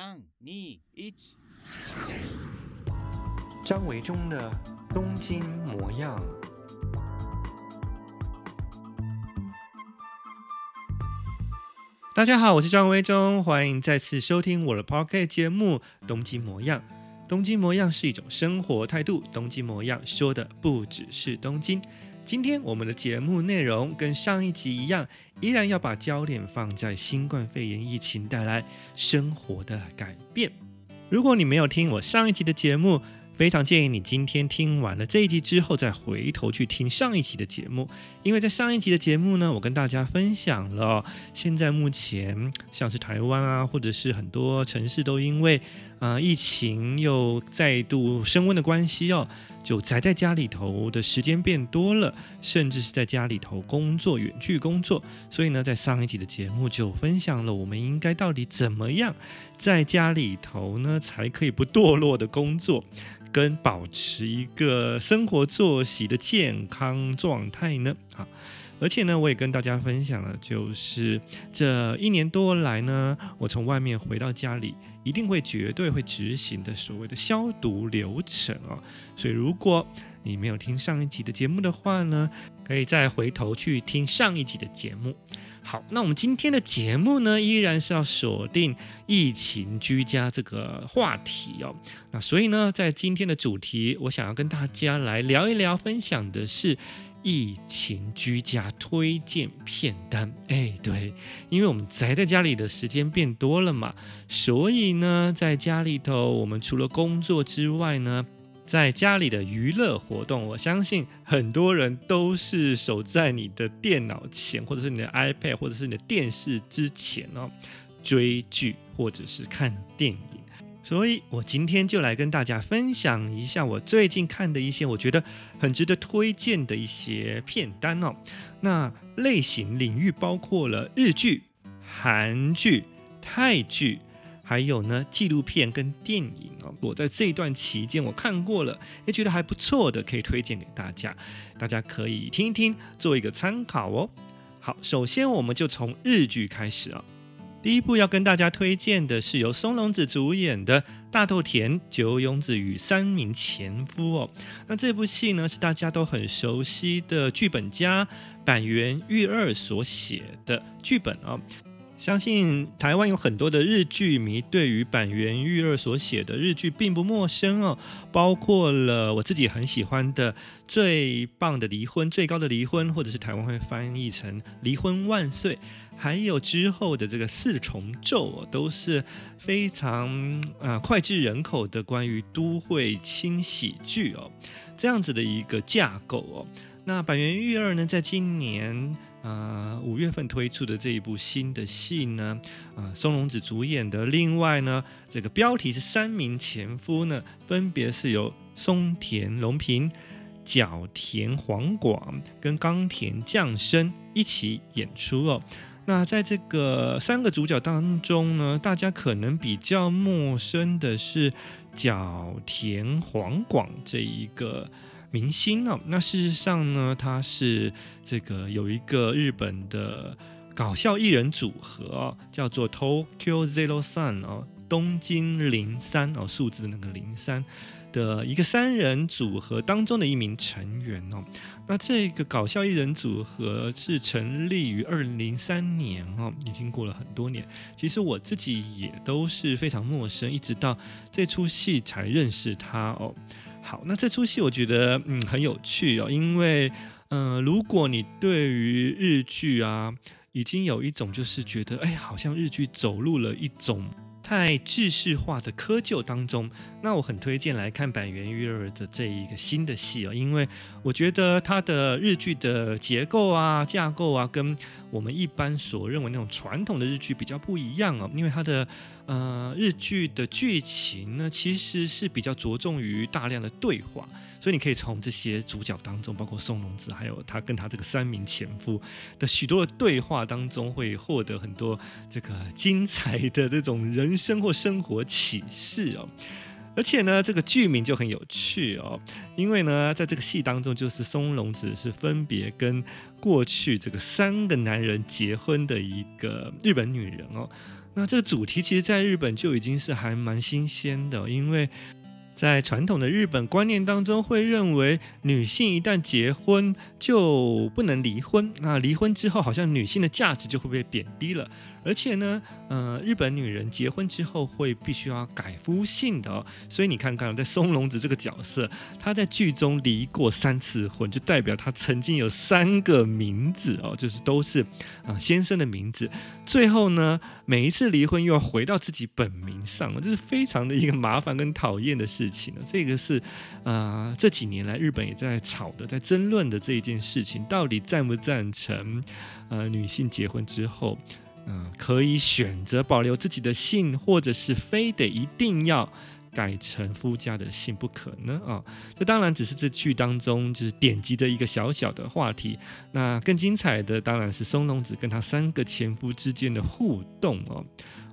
三、二、一。张维中的东京模样。大家好，我是张维中，欢迎再次收听我的 Podcast 节目《东京模样》。东京模样是一种生活态度，东京模样说的不只是东京。今天我们的节目内容跟上一集一样，依然要把焦点放在新冠肺炎疫情带来生活的改变。如果你没有听我上一集的节目，非常建议你今天听完了这一集之后，再回头去听上一集的节目，因为在上一集的节目呢，我跟大家分享了现在目前像是台湾啊，或者是很多城市都因为啊、呃、疫情又再度升温的关系哦，就宅在家里头的时间变多了，甚至是在家里头工作、远距工作。所以呢，在上一集的节目就分享了我们应该到底怎么样在家里头呢，才可以不堕落的工作。跟保持一个生活作息的健康状态呢？啊，而且呢，我也跟大家分享了，就是这一年多来呢，我从外面回到家里，一定会绝对会执行的所谓的消毒流程啊。所以，如果你没有听上一集的节目的话呢，可以再回头去听上一集的节目。好，那我们今天的节目呢，依然是要锁定疫情居家这个话题哦。那所以呢，在今天的主题，我想要跟大家来聊一聊，分享的是疫情居家推荐片单。哎，对，因为我们宅在家里的时间变多了嘛，所以呢，在家里头，我们除了工作之外呢，在家里的娱乐活动，我相信很多人都是守在你的电脑前，或者是你的 iPad，或者是你的电视之前哦，追剧或者是看电影。所以我今天就来跟大家分享一下我最近看的一些我觉得很值得推荐的一些片单哦。那类型领域包括了日剧、韩剧、泰剧。还有呢，纪录片跟电影哦，我在这一段期间我看过了，也觉得还不错的，可以推荐给大家，大家可以听一听，做一个参考哦。好，首先我们就从日剧开始啊。第一部要跟大家推荐的是由松隆子主演的《大豆田久永子与三名前夫》哦。那这部戏呢，是大家都很熟悉的剧本家坂垣裕二所写的剧本哦。相信台湾有很多的日剧迷，对于坂垣裕二所写的日剧并不陌生哦，包括了我自己很喜欢的《最棒的离婚》、《最高的离婚》，或者是台湾会翻译成《离婚万岁》，还有之后的这个《四重奏》哦，都是非常啊脍炙人口的关于都会轻喜剧哦，这样子的一个架构哦。那坂元裕二呢，在今年。呃，五月份推出的这一部新的戏呢，呃，松隆子主演的。另外呢，这个标题是三名前夫呢，分别是由松田龙平、角田晃广跟冈田将生一起演出哦。那在这个三个主角当中呢，大家可能比较陌生的是角田黄广这一个。明星哦，那事实上呢，他是这个有一个日本的搞笑艺人组合哦，叫做 Tokyo Zero Sun 哦，东京零三哦，数字的那个零三的一个三人组合当中的一名成员哦。那这个搞笑艺人组合是成立于二零零三年哦，已经过了很多年。其实我自己也都是非常陌生，一直到这出戏才认识他哦。好，那这出戏我觉得嗯很有趣哦，因为嗯、如果你对于日剧啊，已经有一种就是觉得哎，好像日剧走入了一种太制式化的窠臼当中，那我很推荐来看坂元裕二的这一个新的戏哦，因为我觉得它的日剧的结构啊、架构啊，跟我们一般所认为那种传统的日剧比较不一样哦，因为它的。呃，日剧的剧情呢，其实是比较着重于大量的对话，所以你可以从这些主角当中，包括松隆子，还有他跟他这个三名前夫的许多的对话当中，会获得很多这个精彩的这种人生或生活启示哦。而且呢，这个剧名就很有趣哦，因为呢，在这个戏当中，就是松隆子是分别跟过去这个三个男人结婚的一个日本女人哦。那这个主题其实在日本就已经是还蛮新鲜的，因为。在传统的日本观念当中，会认为女性一旦结婚就不能离婚，那离婚之后，好像女性的价值就会被贬低了。而且呢，呃，日本女人结婚之后会必须要改夫姓的哦，所以你看看，在松隆子这个角色，她在剧中离过三次婚，就代表她曾经有三个名字哦，就是都是啊、先生的名字。最后呢，每一次离婚又要回到自己本名上，这是非常的一个麻烦跟讨厌的事情呢。这个是啊、这几年来日本也在吵的，在争论的这一件事情，到底赞不赞成呃女性结婚之后。嗯，可以选择保留自己的姓，或者是非得一定要改成夫家的姓不可呢？啊、哦，这当然只是这剧当中就是点击的一个小小的话题。那更精彩的当然是松隆子跟他三个前夫之间的互动哦，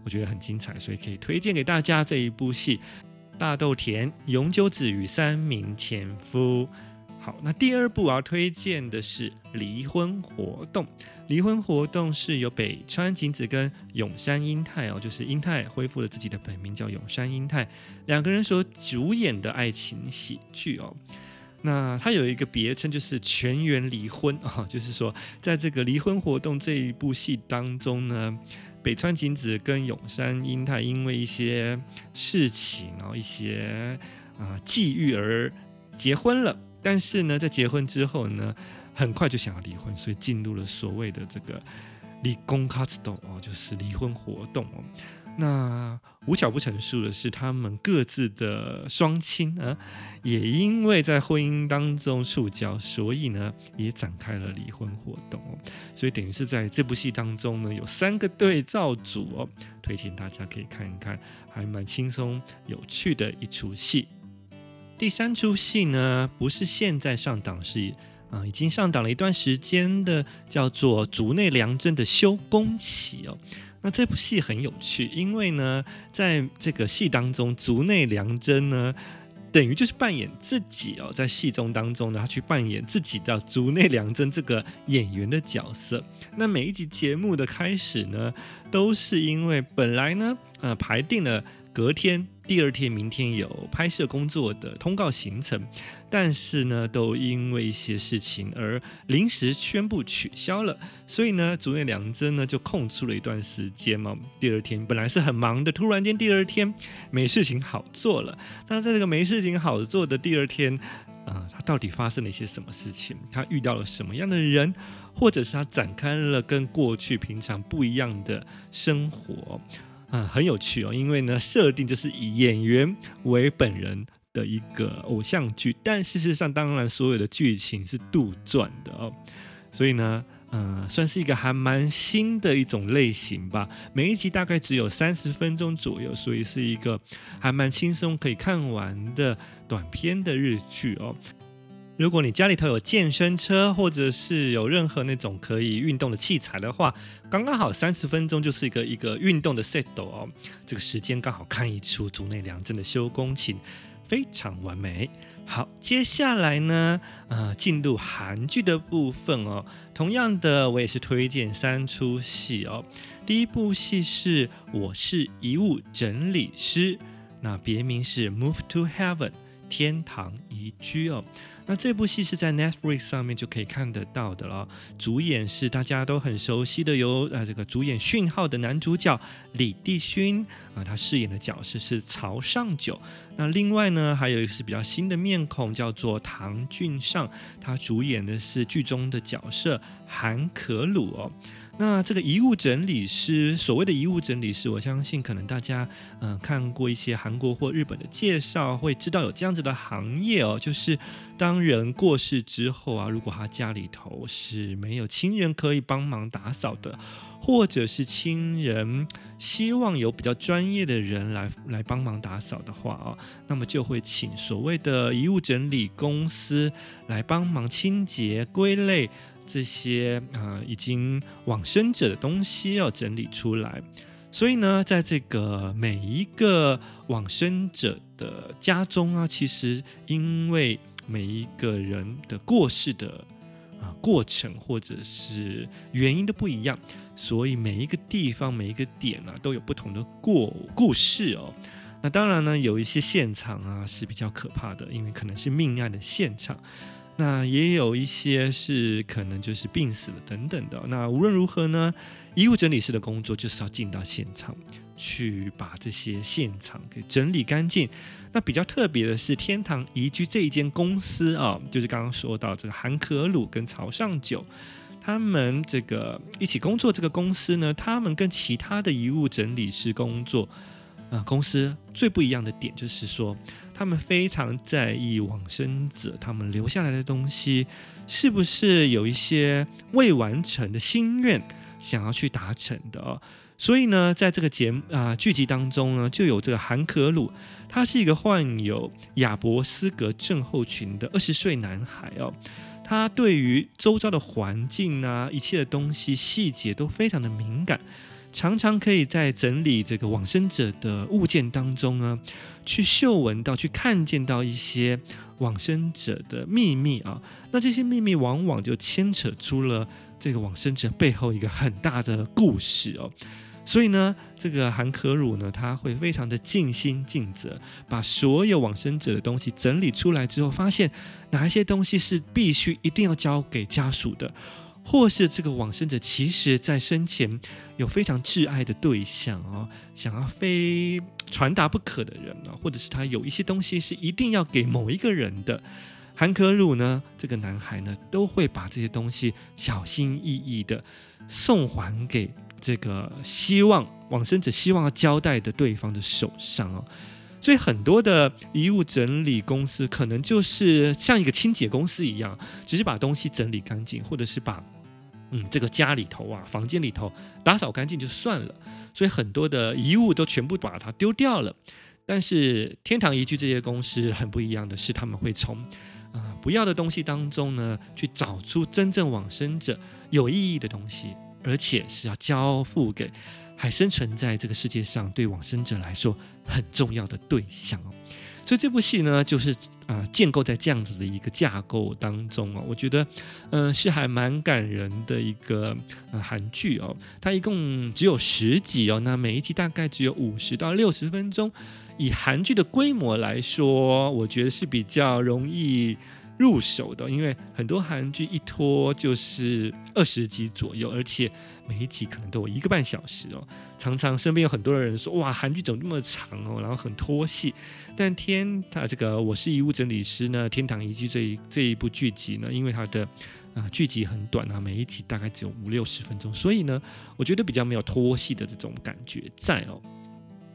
我觉得很精彩，所以可以推荐给大家这一部戏《大豆田永久子与三名前夫》。好，那第二部我要推荐的是《离婚活动》。《离婚活动》是由北川景子跟永山瑛太哦，就是瑛太恢复了自己的本名叫永山瑛太，两个人所主演的爱情喜剧哦。那它有一个别称，就是全员离婚啊、哦，就是说在这个《离婚活动》这一部戏当中呢，北川景子跟永山瑛太因为一些事情然后一些啊际遇而结婚了。但是呢，在结婚之后呢，很快就想要离婚，所以进入了所谓的这个离婚活动哦，就是离婚活动哦。那无巧不成书的是，他们各自的双亲啊，也因为在婚姻当中触礁，所以呢，也展开了离婚活动哦。所以等于是在这部戏当中呢，有三个对照组哦，推荐大家可以看一看，还蛮轻松有趣的一出戏。第三出戏呢，不是现在上档，是啊、已经上档了一段时间的，叫做竹内良真的修工期哦。那这部戏很有趣，因为呢，在这个戏当中，竹内良真呢，等于就是扮演自己哦，在戏中当中呢，他去扮演自己的竹内良真这个演员的角色。那每一集节目的开始呢，都是因为本来呢，呃，排定了隔天。第二天，明天有拍摄工作的通告行程，但是呢，都因为一些事情而临时宣布取消了。所以呢，竹内凉真呢就空出了一段时间嘛。第二天本来是很忙的，突然间第二天没事情好做了。那在这个没事情好做的第二天，啊、他到底发生了一些什么事情？他遇到了什么样的人，或者是他展开了跟过去平常不一样的生活？嗯，很有趣哦，因为呢，设定就是以演员为本人的一个偶像剧，但事实上，当然所有的剧情是杜撰的哦，所以呢，嗯，算是一个还蛮新的一种类型吧。每一集大概只有三十分钟左右，所以是一个还蛮轻松可以看完的短片的日剧哦。如果你家里头有健身车，或者是有任何那种可以运动的器材的话，刚刚好三十分钟就是一个一个运动的 set 哦。这个时间刚好看一出竹内良真的修工琴，非常完美。好，接下来呢，呃，进入韩剧的部分哦。同样的，我也是推荐三出戏哦。第一部戏是《我是遗物整理师》，那别名是《Move to Heaven》天堂移居哦。那这部戏是在 Netflix 上面就可以看得到的了。主演是大家都很熟悉的，由呃这个主演讯号的男主角李帝勋啊，他饰演的角色是曹尚九。那另外呢，还有一个是比较新的面孔，叫做唐俊尚，他主演的是剧中的角色韩可鲁哦。那这个遗物整理师，所谓的遗物整理师，我相信可能大家嗯、看过一些韩国或日本的介绍，会知道有这样子的行业哦，就是当人过世之后啊，如果他家里头是没有亲人可以帮忙打扫的，或者是亲人希望有比较专业的人来来帮忙打扫的话啊，那么就会请所谓的遗物整理公司来帮忙清洁归类。这些啊、已经往生者的东西要整理出来，所以呢，在这个每一个往生者的家中啊，其实因为每一个人的过世的啊过程或者是原因都不一样，所以每一个地方每一个点啊都有不同的过故事哦。那当然呢，有一些现场啊是比较可怕的，因为可能是命案的现场。那也有一些是可能就是病死了等等的。那无论如何呢，遗物整理师的工作就是要进到现场去，把这些现场给整理干净。那比较特别的是，天堂宜居这一间公司啊，就是刚刚说到这个韩可鲁跟朝上九，他们这个一起工作这个公司呢，他们跟其他的遗物整理师工作啊，公司最不一样的点就是说。他们非常在意往生者他们留下来的东西，是不是有一些未完成的心愿想要去达成的哦？所以呢，在这个节目啊剧集当中呢，就有这个韩可鲁，他是一个患有亚伯斯格症候群的二十岁男孩哦。他对于周遭的环境啊，一切的东西细节都非常的敏感。常常可以在整理这个往生者的物件当中呢，去嗅闻到、去看见到一些往生者的秘密啊。那这些秘密往往就牵扯出了这个往生者背后一个很大的故事哦。所以呢，这个韩可鲁呢，他会非常的尽心尽责，把所有往生者的东西整理出来之后，发现哪一些东西是必须一定要交给家属的。或是这个往生者，其实在生前有非常挚爱的对象哦，想要非传达不可的人呢，或者是他有一些东西是一定要给某一个人的，韩可鲁呢，这个男孩呢，都会把这些东西小心翼翼的送还给这个希望往生者希望要交代的对方的手上哦，所以很多的遗物整理公司可能就是像一个清洁公司一样，只是把东西整理干净，或者是把。嗯，这个家里头啊，房间里头打扫干净就算了，所以很多的遗物都全部把它丢掉了。但是天堂宜居这些公司很不一样的是，他们会从啊、不要的东西当中呢，去找出真正往生者有意义的东西，而且是要交付给还生存在这个世界上对往生者来说很重要的对象。所以这部戏呢，就是啊、建构在这样子的一个架构当中啊，我觉得，嗯、是还蛮感人的一个呃韩剧哦。它一共只有十集哦，那每一集大概只有五十到六十分钟。以韩剧的规模来说，我觉得是比较容易入手的，因为很多韩剧一拖就是二十集左右，而且每一集可能都有一个半小时哦。常常身边有很多人说：“哇，韩剧怎么那么长哦？”然后很拖戏。但天，他这个我是遗物整理师呢，《天堂遗迹》这一这一部剧集呢，因为它的啊、剧集很短啊，每一集大概只有五六十分钟，所以呢，我觉得比较没有拖戏的这种感觉在哦。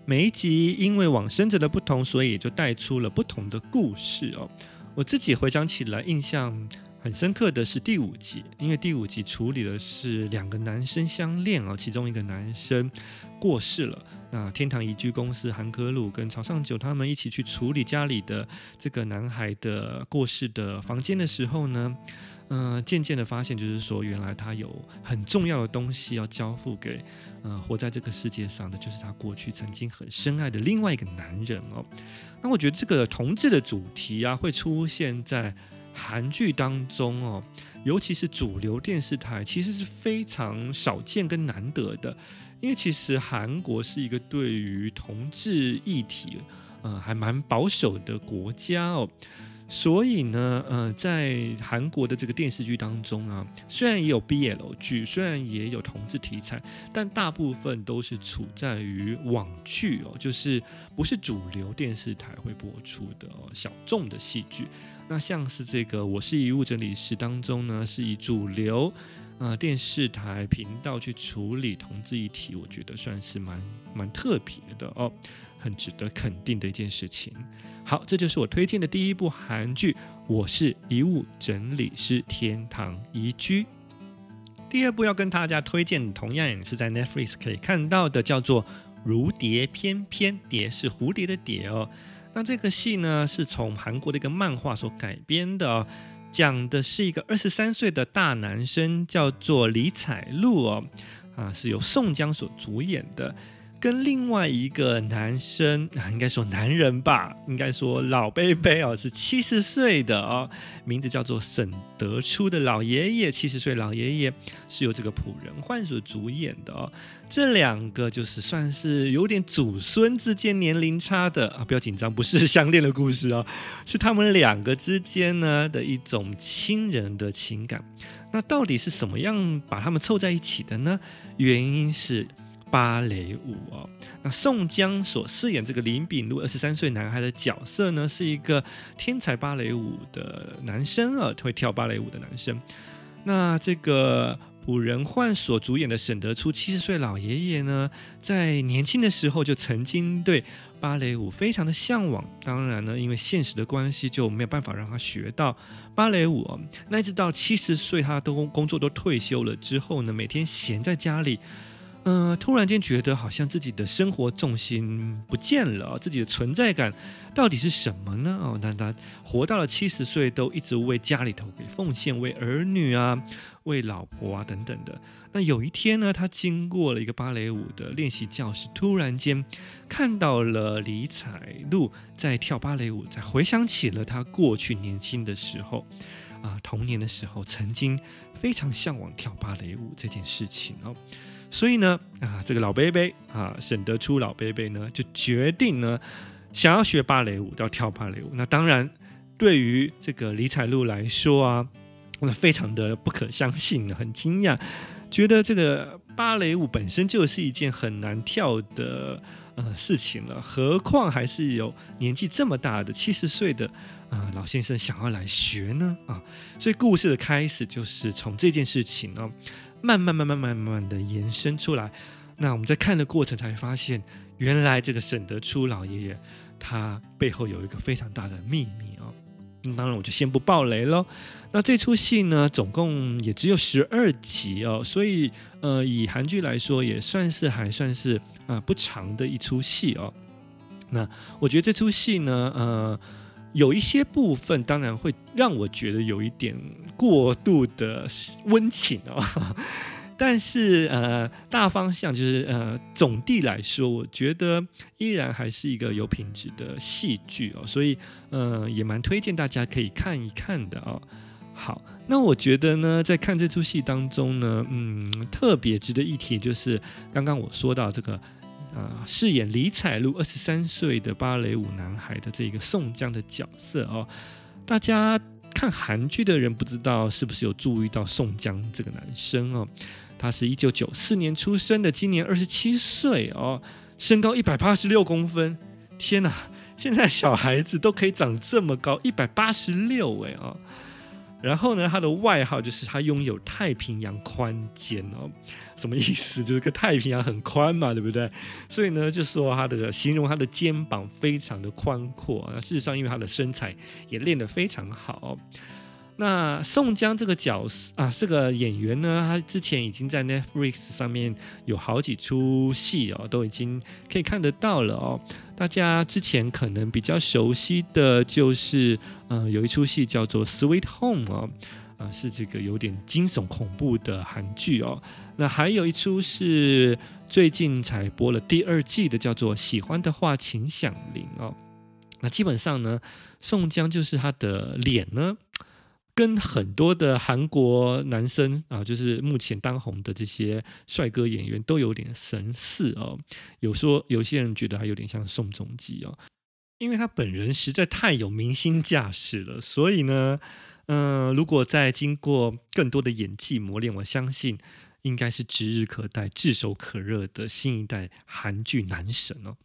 每一集因为往生者的不同，所以也就带出了不同的故事哦。我自己回想起来，印象很深刻的是第五集，因为第五集处理的是两个男生相恋哦，其中一个男生过世了，那天堂宜居公司韩科鲁跟朝上九他们一起去处理家里的这个男孩的过世的房间的时候呢，嗯、渐渐的发现就是说，原来他有很重要的东西要交付给。嗯、呃，活在这个世界上的就是他过去曾经很深爱的另外一个男人哦。那我觉得这个同志的主题啊，会出现在韩剧当中哦，尤其是主流电视台，其实是非常少见跟难得的。因为其实韩国是一个对于同志议题，呃，还蛮保守的国家哦。所以呢，呃，在韩国的这个电视剧当中啊，虽然也有 BL 剧，虽然也有同志题材，但大部分都是处在于网剧哦，就是不是主流电视台会播出的哦，小众的戏剧。那像是这个《我是遗物整理师》当中呢，是以主流呃电视台频道去处理同志议题，我觉得算是蛮蛮特别的哦。很值得肯定的一件事情。好，这就是我推荐的第一部韩剧。我是遗物整理师，天堂宜居。第二部要跟大家推荐，同样也是在 Netflix 可以看到的，叫做《如蝶翩翩》，蝶是蝴蝶的蝶哦。那这个戏呢，是从韩国的一个漫画所改编的哦，讲的是一个二十三岁的大男生，叫做李彩璐哦，啊，是由宋江所主演的。跟另外一个男生啊，应该说男人吧，应该说老贝贝哦，是七十岁的哦，名字叫做沈德初的老爷爷，七十岁老爷爷是由这个朴仁焕所主演的哦。这两个就是算是有点祖孙之间年龄差的啊，不要紧张，不是相恋的故事哦，是他们两个之间呢的一种亲人的情感。那到底是什么样把他们凑在一起的呢？原因是。芭蕾舞哦，那宋江所饰演这个林秉禄二十三岁男孩的角色呢，是一个天才芭蕾舞的男生啊，会跳芭蕾舞的男生。那这个朴仁焕所主演的沈德初七十岁老爷爷呢，在年轻的时候就曾经对芭蕾舞非常的向往。当然呢，因为现实的关系，就没有办法让他学到芭蕾舞哦。那一直到七十岁，他都工作都退休了之后呢，每天闲在家里。嗯、突然间觉得好像自己的生活重心不见了，自己的存在感到底是什么呢？哦，那他活到了七十岁，都一直为家里头给奉献，为儿女啊，为老婆啊等等的。那有一天呢，他经过了一个芭蕾舞的练习教室，突然间看到了李彩璐在跳芭蕾舞，才回想起了他过去年轻的时候啊，童年的时候曾经非常向往跳芭蕾舞这件事情哦。所以呢，啊，这个老伯伯啊，沈德初老伯伯呢，就决定呢，想要学芭蕾舞，要跳芭蕾舞。那当然，对于这个李彩璐来说啊，那非常的不可相信，很惊讶，觉得这个芭蕾舞本身就是一件很难跳的呃事情了，何况还是有年纪这么大的七十岁的啊、呃、老先生想要来学呢啊。所以故事的开始就是从这件事情呢。慢慢慢慢慢慢的延伸出来，那我们在看的过程才发现，原来这个沈德初老爷爷他背后有一个非常大的秘密哦。那当然我就先不爆雷喽。那这出戏呢，总共也只有十二集哦，所以呃，以韩剧来说，也算是还算是啊、不长的一出戏哦。那我觉得这出戏呢，呃。有一些部分当然会让我觉得有一点过度的温情哦，但是呃大方向就是呃总地来说，我觉得依然还是一个有品质的戏剧哦，所以呃也蛮推荐大家可以看一看的哦。好，那我觉得呢，在看这出戏当中呢，嗯，特别值得一提就是刚刚我说到这个。啊，饰演李彩璐二十三岁的芭蕾舞男孩的这个宋江的角色哦，大家看韩剧的人不知道是不是有注意到宋江这个男生哦？他是一九九四年出生的，今年二十七岁哦，身高一百八十六公分，天哪！现在小孩子都可以长这么高，一百八十六哎哦。然后呢，他的外号就是他拥有太平洋宽肩哦，什么意思？就是个太平洋很宽嘛，对不对？所以呢，就说他的形容他的肩膀非常的宽阔。那事实上，因为他的身材也练得非常好。那宋江这个角色啊，这个演员呢，他之前已经在 Netflix 上面有好几出戏哦，都已经可以看得到了哦。大家之前可能比较熟悉的就是，嗯、呃，有一出戏叫做《Sweet Home》哦，啊、是这个有点惊悚恐怖的韩剧哦。那还有一出是最近才播了第二季的，叫做《喜欢的话请响铃》哦。那基本上呢，宋江就是他的脸呢。跟很多的韩国男生啊，就是目前当红的这些帅哥演员都有点神似哦。有说有些人觉得还有点像宋仲基哦，因为他本人实在太有明星架势了。所以呢，嗯、如果再经过更多的演技磨练，我相信应该是指日可待、炙手可热的新一代韩剧男神哦。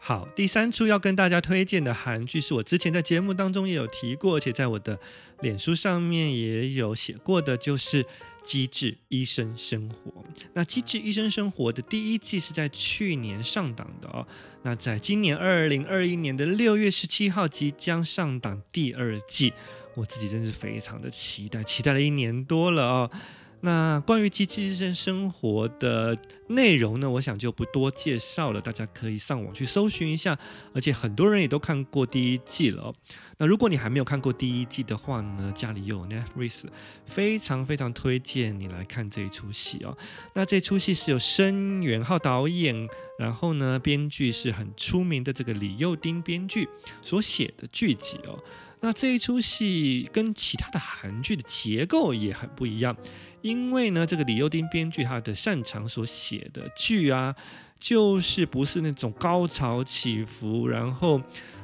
好，第三出要跟大家推荐的韩剧是我之前在节目当中也有提过，而且在我的脸书上面也有写过的，就是《机智医生生活》。那《机智医生生活》的第一季是在去年上档的哦，那在今年二零二一年的六月十七号即将上档第二季，我自己真是非常的期待，期待了一年多了哦。那关于《机智医生生活》的内容呢，我想就不多介绍了，大家可以上网去搜寻一下。而且很多人也都看过第一季了哦。那如果你还没有看过第一季的话呢，家里有 Netflix，非常非常推荐你来看这一出戏哦。那这出戏是由申元浩导演，然后呢，编剧是很出名的这个李幼丁编剧所写的剧集哦。那这一出戏跟其他的韩剧的结构也很不一样，因为呢，这个李幼丁编剧他的擅长所写的剧啊，就是不是那种高潮起伏，然后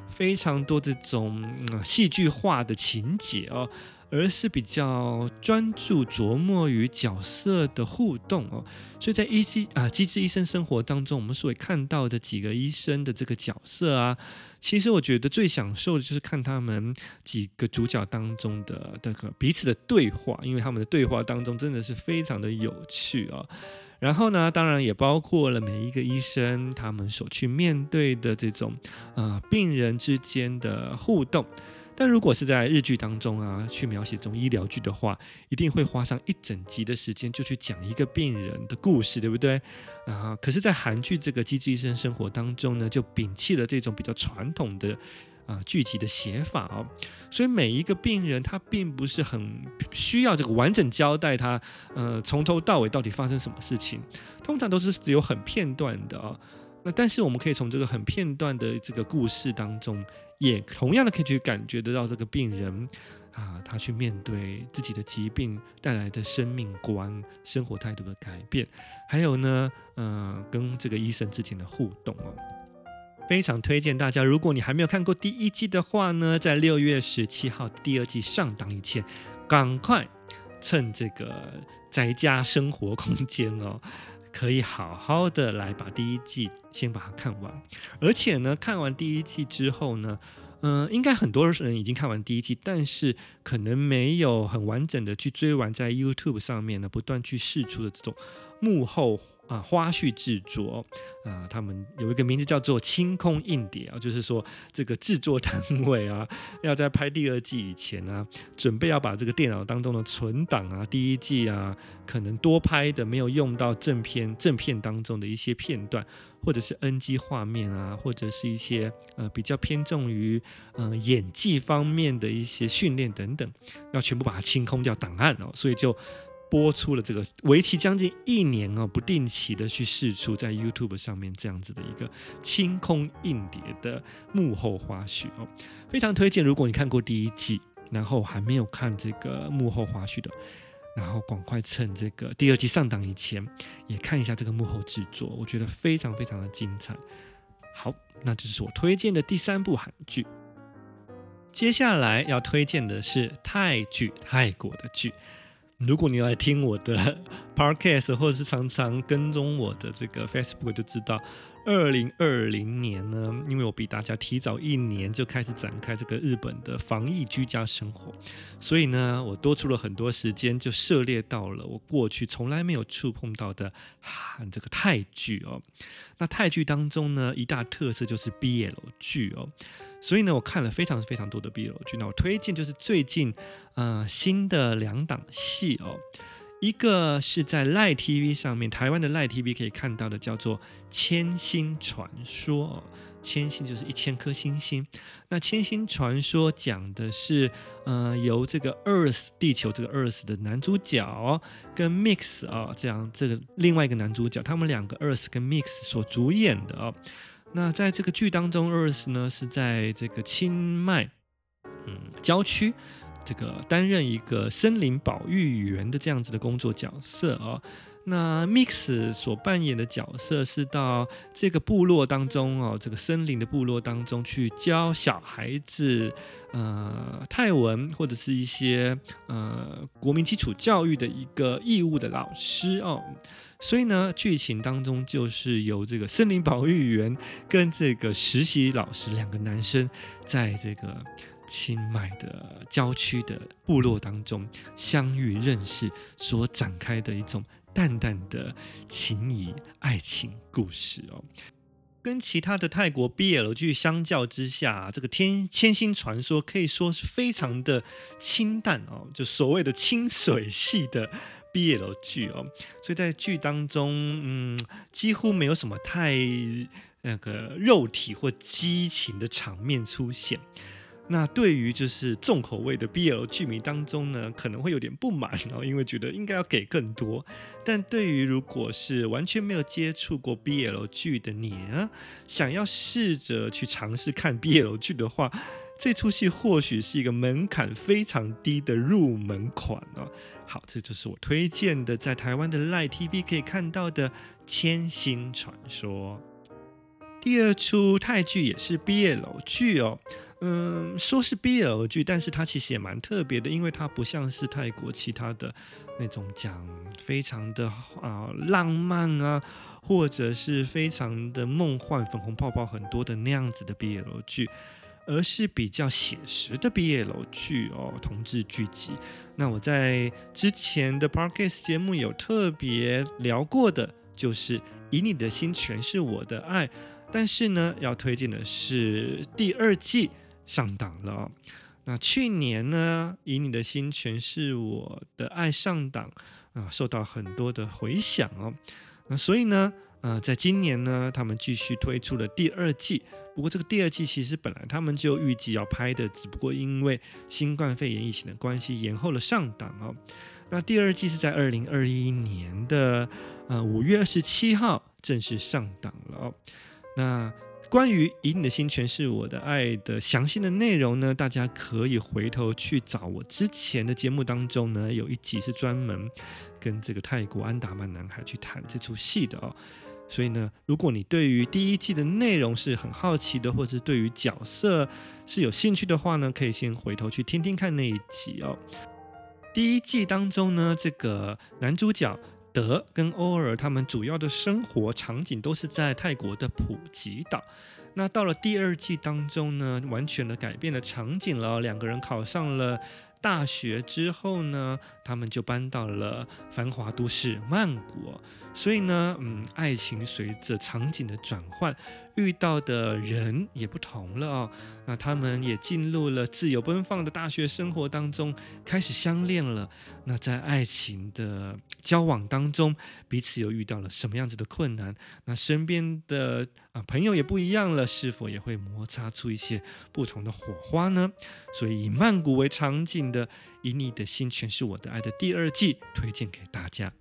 非常多这种、戏剧化的情节哦。而是比较专注琢磨于角色的互动哦，所以在医机啊机智医生生活当中，我们所会看到的几个医生的这个角色啊，其实我觉得最享受的就是看他们几个主角当中的这个彼此的对话，因为他们的对话当中真的是非常的有趣啊。然后呢，当然也包括了每一个医生他们所去面对的这种啊病人之间的互动。但如果是在日剧当中啊，去描写这种医疗剧的话，一定会花上一整集的时间就去讲一个病人的故事，对不对？啊，可是，在韩剧这个《机智医生生活》当中呢，就摒弃了这种比较传统的啊剧集的写法哦，所以每一个病人他并不是很需要这个完整交代他呃从头到尾到底发生什么事情，通常都是只有很片段的啊。那但是我们可以从这个很片段的这个故事当中。也同样的可以去感觉得到这个病人啊，他去面对自己的疾病带来的生命观、生活态度的改变，还有呢，嗯、跟这个医生之间的互动哦，非常推荐大家。如果你还没有看过第一季的话呢，在六月十七号第二季上档以前，赶快趁这个宅家生活空间哦，可以好好的来把第一季先把它看完，而且呢，看完第一季之后呢，嗯、应该很多人已经看完第一季，但是可能没有很完整的去追完，在 YouTube 上面呢，不断去试出的这种幕后。啊，花絮制作啊，他们有一个名字叫做“清空硬碟”啊，就是说这个制作单位啊，要在拍第二季以前呢、啊，准备要把这个电脑当中的存档啊，第一季啊，可能多拍的没有用到正片正片当中的一些片段，或者是 NG 画面啊，或者是一些呃比较偏重于呃演技方面的一些训练等等，要全部把它清空掉档案哦，所以就。播出了这个为期将近一年哦，不定期的去释出在 YouTube 上面这样子的一个清空硬碟的幕后花絮哦，非常推荐。如果你看过第一季，然后还没有看这个幕后花絮的，然后赶快趁这个第二季上档以前，也看一下这个幕后制作，我觉得非常非常的精彩。好，那这是我推荐的第三部韩剧。接下来要推荐的是泰剧，泰国的剧。如果你来听我的 podcast，或者是常常跟踪我的这个 Facebook，就知道，二零二零年呢，因为我比大家提早一年就开始展开这个日本的防疫居家生活，所以呢，我多出了很多时间，就涉猎到了我过去从来没有触碰到的啊这个泰剧哦。那泰剧当中呢，一大特色就是 BL 剧哦。所以呢，我看了非常非常多的 BL 剧。那我推荐就是最近，呃，新的两档戏哦，一个是在赖 TV 上面，台湾的赖 TV 可以看到的，叫做《千星传说》哦。千星就是一千颗星星。那《千星传说》讲的是，呃，由这个 Earth 地球这个 Earth 的男主角跟 Mix 啊、这样这个另外一个男主角，他们两个 Earth 跟 Mix 所主演的哦。那在这个剧当中，Earth 呢是在这个清迈，嗯，郊区，这个担任一个森林保育员的这样子的工作角色啊、那 Mix 所扮演的角色是到这个部落当中哦，这个森林的部落当中去教小孩子，呃，泰文或者是一些呃国民基础教育的一个义务的老师哦。所以呢，剧情当中就是由这个森林保育员跟这个实习老师两个男生，在这个清迈的郊区的部落当中相遇认识，所展开的一种淡淡的情谊爱情故事哦。跟其他的泰国 BL 剧相较之下，这个《天千星传说》可以说是非常的清淡哦，就所谓的清水系的 BL 剧哦，所以在剧当中，嗯，几乎没有什么太那个肉体或激情的场面出现。那对于就是重口味的 BL 剧迷当中呢，可能会有点不满哦，因为觉得应该要给更多。但对于如果是完全没有接触过 BL 剧的你呢，想要试着去尝试看 BL 剧的话，这出戏或许是一个门槛非常低的入门款哦。好，这就是我推荐的，在台湾的 LINE TV 可以看到的《千星传说》。第二出泰剧也是 BL 剧哦。嗯，说是 BL 剧，但是它其实也蛮特别的，因为它不像是泰国其他的那种讲非常的啊浪漫啊，或者是非常的梦幻、粉红泡泡很多的那样子的 BL 剧，而是比较写实的 BL 剧哦，同志剧集。那我在之前的 Podcast 节目有特别聊过的，就是以你的心诠释我的爱，但是呢，要推荐的是第二季。上档了，那去年呢，以你的心诠释我的爱上档啊，受到很多的回响哦。那所以呢，呃，在今年呢，他们继续推出了第二季。不过这个第二季其实本来他们就预计要拍的，只不过因为新冠肺炎疫情的关系，延后了上档哦。那第二季是在二零二一年的呃五月二十七号正式上档了哦。那关于《以你的心诠释我的爱》的详细的内容呢，大家可以回头去找我之前的节目当中呢，有一集是专门跟这个泰国安达曼男孩去谈这出戏的哦。所以呢，如果你对于第一季的内容是很好奇的，或者是对于角色是有兴趣的话呢，可以先回头去听听看那一集哦。第一季当中呢，这个男主角。德跟欧尔他们主要的生活场景都是在泰国的普吉岛。那到了第二季当中呢，完全的改变了场景了。两个人考上了大学之后呢，他们就搬到了繁华都市曼谷。所以呢，嗯，爱情随着场景的转换，遇到的人也不同了哦。那他们也进入了自由奔放的大学生活当中，开始相恋了。那在爱情的交往当中，彼此又遇到了什么样子的困难？那身边的啊朋友也不一样了，是否也会摩擦出一些不同的火花呢？所以以曼谷为场景的《以你的心诠释我的爱》的第二季，推荐给大家。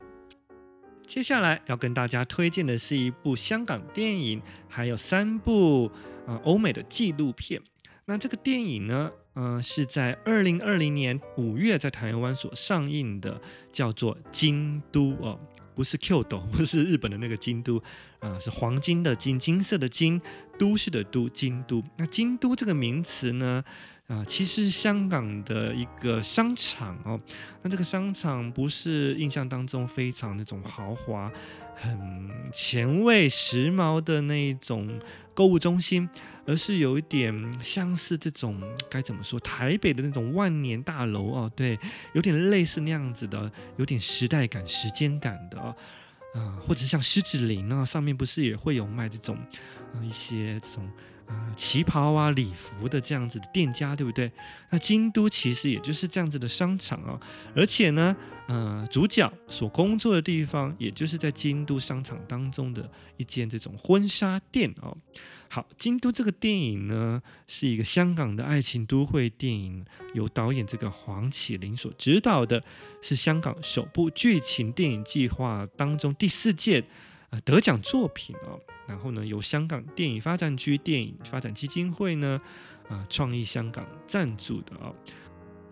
接下来要跟大家推荐的是一部香港电影，还有三部呃欧美的纪录片。那这个电影呢，呃，是在二零二零年五月在台湾所上映的，叫做《京都》哦，不是 Kyoto，不是日本的那个京都，啊、是黄金的金，金色的金，都市的都，京都。那京都这个名词呢？啊，其实香港的一个商场哦。那这个商场不是印象当中非常那种豪华、很前卫、时髦的那种购物中心，而是有一点像是这种该怎么说，台北的那种万年大楼哦。对，有点类似那样子的，有点时代感、时间感的。啊，或者像狮子林啊，上面不是也会有卖这种一些这种。旗袍啊，礼服的这样子的店家，对不对？那京都其实也就是这样子的商场哦，而且呢，呃，主角所工作的地方，也就是在京都商场当中的一间这种婚纱店哦。好，京都这个电影呢，是一个香港的爱情都会电影，由导演这个黄綺玲所指导的，是香港首部剧情电影计划当中第四届。呃，得奖作品哦，然后呢，由香港电影发展局电影发展基金会呢，啊，创意香港赞助的哦。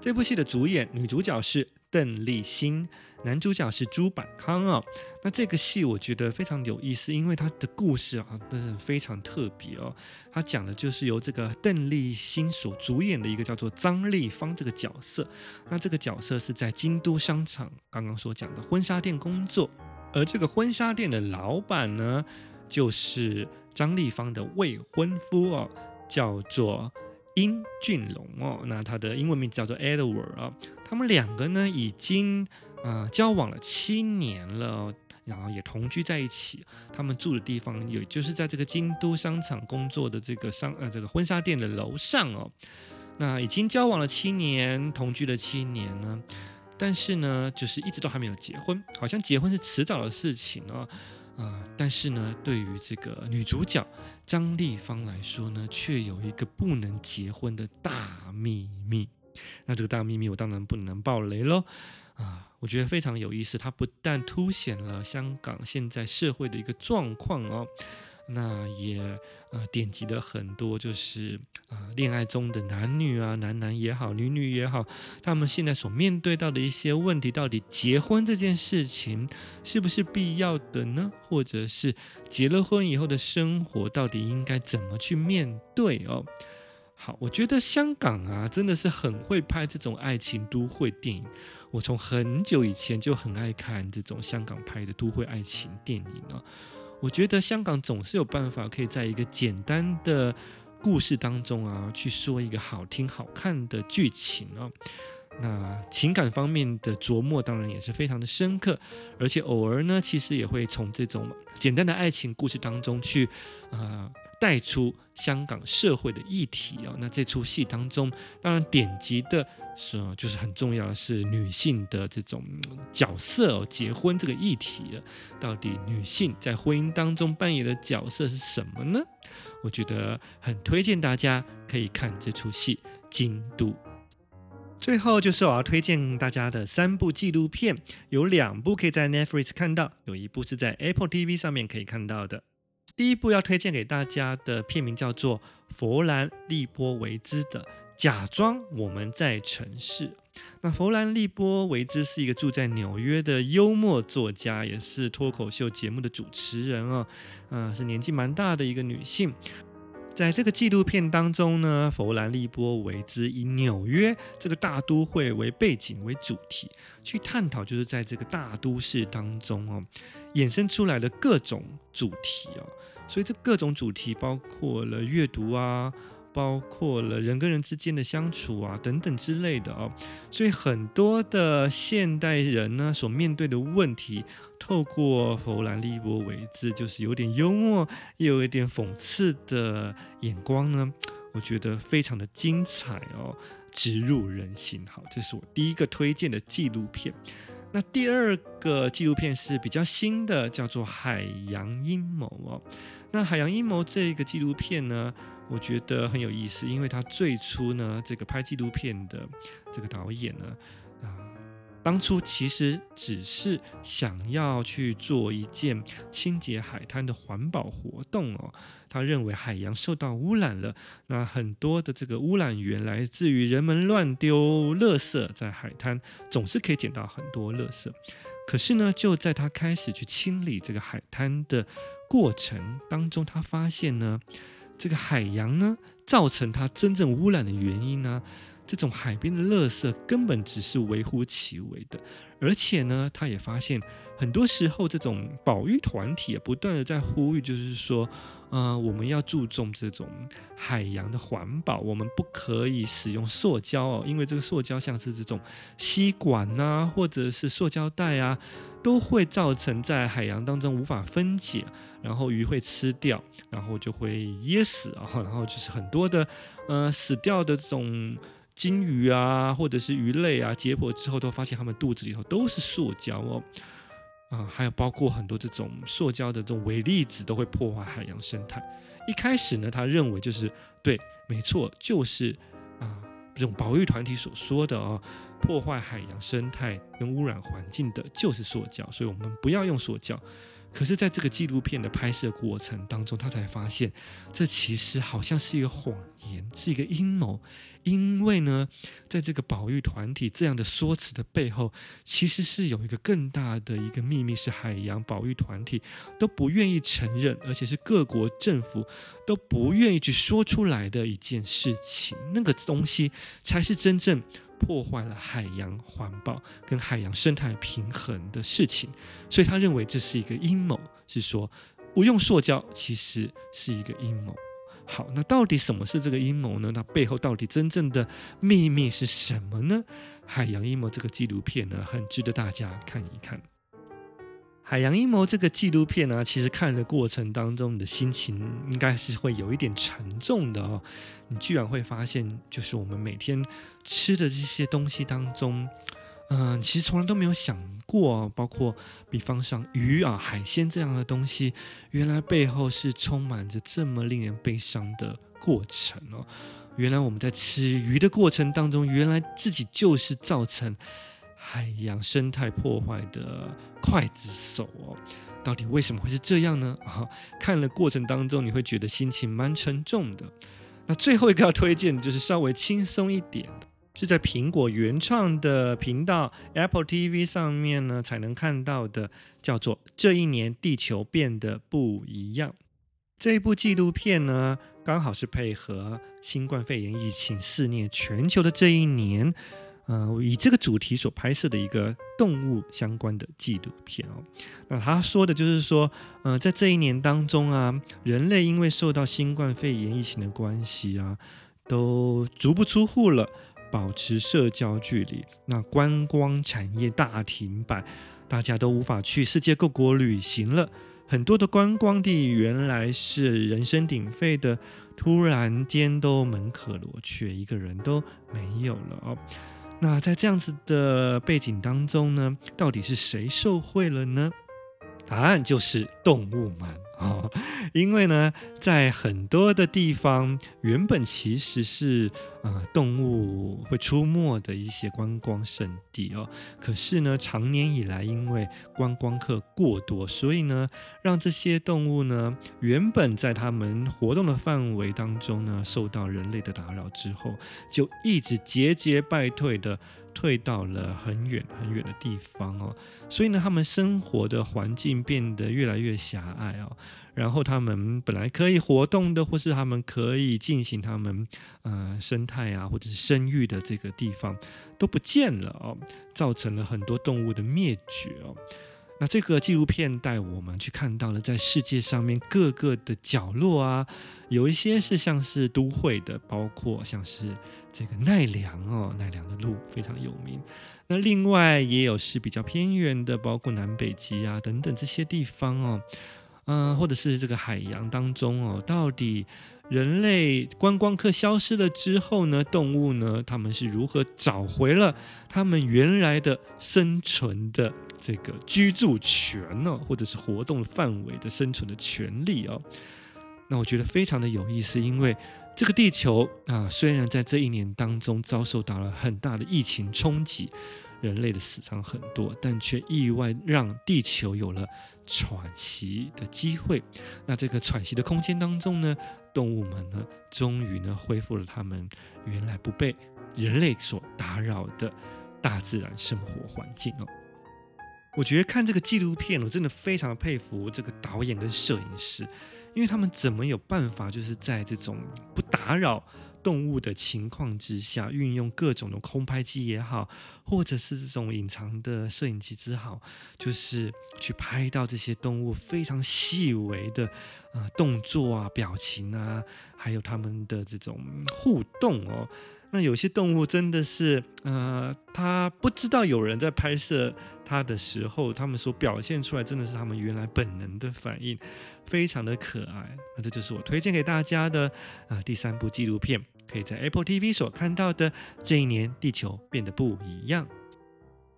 这部戏的主演女主角是邓丽欣，男主角是朱柏康哦。那这个戏我觉得非常有意思，因为它的故事啊，真是非常特别哦。它讲的就是由这个邓丽欣所主演的一个叫做张丽芳这个角色。那这个角色是在京都商场刚刚所讲的婚纱店工作。而这个婚纱店的老板呢，就是张丽芳的未婚夫哦，叫做殷俊龙哦。那他的英文名字叫做 Edward 啊、哦。他们两个呢，已经呃交往了七年了，然后也同居在一起。他们住的地方，也就是在这个京都商场工作的这个商呃这个婚纱店的楼上哦。那已经交往了七年，同居了七年呢。但是呢，就是一直都还没有结婚，好像结婚是迟早的事情哦。啊、但是呢，对于这个女主角张丽芳来说呢，却有一个不能结婚的大秘密。那这个大秘密，我当然不能爆雷喽。啊、我觉得非常有意思，它不但凸显了香港现在社会的一个状况哦。那也呃点击了很多，就是啊、恋爱中的男女啊，男男也好，女女也好，他们现在所面对到的一些问题，到底结婚这件事情是不是必要的呢？或者是结了婚以后的生活，到底应该怎么去面对哦？好，我觉得香港啊，真的是很会拍这种爱情都会电影。我从很久以前就很爱看这种香港拍的都会爱情电影啊。我觉得香港总是有办法，可以在一个简单的故事当中啊，去说一个好听、好看的剧情哦。那情感方面的琢磨，当然也是非常的深刻，而且偶尔呢，其实也会从这种简单的爱情故事当中去啊。带出香港社会的议题哦，那这出戏当中，当然典籍的是啊就是很重要的是女性的这种角色，结婚这个议题，到底女性在婚姻当中扮演的角色是什么呢？我觉得很推荐大家可以看这出戏《京都》。最后就是我要推荐大家的三部纪录片，有两部可以在 Netflix 看到，有一部是在 Apple TV 上面可以看到的。第一部要推荐给大家的片名叫做佛兰利波维兹的《假装我们在城市》。那佛兰利波维兹是一个住在纽约的幽默作家，也是脱口秀节目的主持人哦。嗯、是年纪蛮大的一个女性。在这个纪录片当中呢，佛兰利波维兹以纽约这个大都会为背景为主题，去探讨就是在这个大都市当中哦，衍生出来的各种主题哦。所以这各种主题包括了阅读啊，包括了人跟人之间的相处啊等等之类的哦。所以很多的现代人呢所面对的问题，透过佛兰利波维兹，就是有点幽默又有一点讽刺的眼光呢，我觉得非常的精彩哦，直入人心。好，这是我第一个推荐的纪录片。那第二个纪录片是比较新的，叫做《海洋阴谋》哦。那《海洋阴谋》这个纪录片呢，我觉得很有意思，因为他最初呢，这个拍纪录片的这个导演呢，啊、当初其实只是想要去做一件清洁海滩的环保活动哦。他认为海洋受到污染了，那很多的这个污染源来自于人们乱丢垃圾，在海滩总是可以捡到很多垃圾。可是呢，就在他开始去清理这个海滩的过程当中，他发现呢，这个海洋呢，造成它真正污染的原因呢，这种海边的垃圾根本只是微乎其微的，而且呢，他也发现很多时候这种保育团体也不断的在呼吁，就是说。呃，我们要注重这种海洋的环保，我们不可以使用塑胶哦，因为这个塑胶像是这种吸管呐、或者是塑胶袋啊，都会造成在海洋当中无法分解，然后鱼会吃掉，然后就会噎死啊，然后就是很多的呃死掉的这种鲸鱼啊，或者是鱼类啊，解剖之后都发现它们肚子里头都是塑胶哦。啊、还有包括很多这种塑胶的这种微粒子都会破坏海洋生态。一开始呢，他认为就是对，没错，就是啊、这种保育团体所说的哦，破坏海洋生态跟污染环境的就是塑胶，所以我们不要用塑胶。可是，在这个纪录片的拍摄过程当中，他才发现，这其实好像是一个谎言，是一个阴谋。因为呢，在这个保育团体这样的说辞的背后，其实是有一个更大的一个秘密，是海洋保育团体都不愿意承认，而且是各国政府都不愿意去说出来的一件事情。那个东西才是真正。破坏了海洋环保跟海洋生态平衡的事情，所以他认为这是一个阴谋，是说不用塑胶其实是一个阴谋。好，那到底什么是这个阴谋呢？那背后到底真正的秘密是什么呢？海洋阴谋这个纪录片呢，很值得大家看一看。《海洋阴谋》这个纪录片呢、其实看的过程当中，你的心情应该是会有一点沉重的哦。你居然会发现，就是我们每天吃的这些东西当中，嗯，其实从来都没有想过，包括比方像鱼啊、海鲜这样的东西，原来背后是充满着这么令人悲伤的过程哦。原来我们在吃鱼的过程当中，原来自己就是造成海洋生态破坏的刽子手哦。到底为什么会是这样呢？啊，看了过程当中，你会觉得心情蛮沉重的。那最后一个要推荐的就是稍微轻松一点。是在苹果原创的频道 Apple TV 上面呢，才能看到的，叫做《这一年地球变得不一样》这一部纪录片呢，刚好是配合新冠肺炎疫情肆虐全球的这一年，呃，以这个主题所拍摄的一个动物相关的纪录片哦。那他说的就是说，呃，在这一年当中啊，人类因为受到新冠肺炎疫情的关系啊，都足不出户了。保持社交距离，那观光产业大停摆，大家都无法去世界各国旅行了。很多的观光地原来是人声鼎沸的，突然间都门可罗雀，一个人都没有了哦。那在这样子的背景当中呢，到底是谁受贿了呢？答案就是动物们。哦，因为呢，在很多的地方，原本其实是呃动物会出没的一些观光胜地哦。可是呢，长年以来，因为观光客过多，所以呢，让这些动物呢，原本在他们活动的范围当中呢，受到人类的打扰之后，就一直节节败退的。退到了很远很远的地方哦，所以呢，他们生活的环境变得越来越狭隘哦。然后他们本来可以活动的，或是他们可以进行他们呃生态啊，或者是生育的这个地方都不见了哦，造成了很多动物的灭绝哦。那这个纪录片带我们去看到了，在世界上面各个的角落啊，有一些是像是都会的，包括像是这个奈良哦，奈良的鹿非常有名。那另外也有是比较偏远的，包括南北极啊等等这些地方哦，嗯、或者是这个海洋当中哦，到底人类观光客消失了之后呢，动物呢，他们是如何找回了他们原来的生存的？这个居住权呢，或者是活动范围的生存的权利哦，那我觉得非常的有意思，因为这个地球啊，虽然在这一年当中遭受到了很大的疫情冲击，人类的死伤很多，但却意外让地球有了喘息的机会。那这个喘息的空间当中呢，动物们呢，终于呢恢复了他们原来不被人类所打扰的大自然生活环境哦。我觉得看这个纪录片，我真的非常佩服这个导演跟摄影师，因为他们怎么有办法，就是在这种不打扰动物的情况之下，运用各种的空拍机也好，或者是这种隐藏的摄影机之好，就是去拍到这些动物非常细微的呃动作啊、表情啊，还有他们的这种互动哦。那有些动物真的是，呃，他不知道有人在拍摄。他的时候，他们所表现出来真的是他们原来本能的反应，非常的可爱。那这就是我推荐给大家的啊、第三部纪录片，可以在 Apple TV 所看到的。这一年地球变得不一样。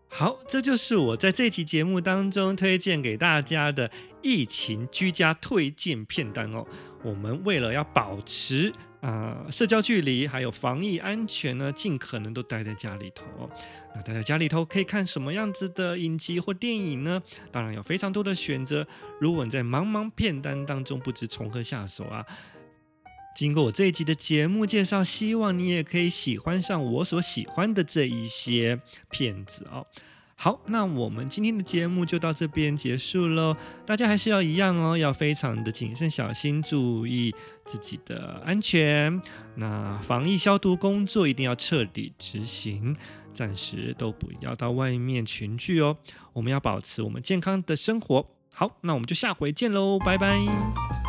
好，这就是我在这期节目当中推荐给大家的疫情居家推荐片单哦。我们为了要保持啊、呃、社交距离，还有防疫安全呢，尽可能都待在家里头。那待在家里头可以看什么样子的影集或电影呢？当然有非常多的选择。如果你在茫茫片单当中不知从何下手啊，经过我这一集的节目介绍，希望你也可以喜欢上我所喜欢的这一些片子哦。好，那我们今天的节目就到这边结束喽。大家还是要一样哦，要非常的谨慎小心，注意自己的安全。那防疫消毒工作一定要彻底执行。暂时都不要到外面群聚哦，我们要保持我们健康的生活。好，那我们就下回见喽，拜拜。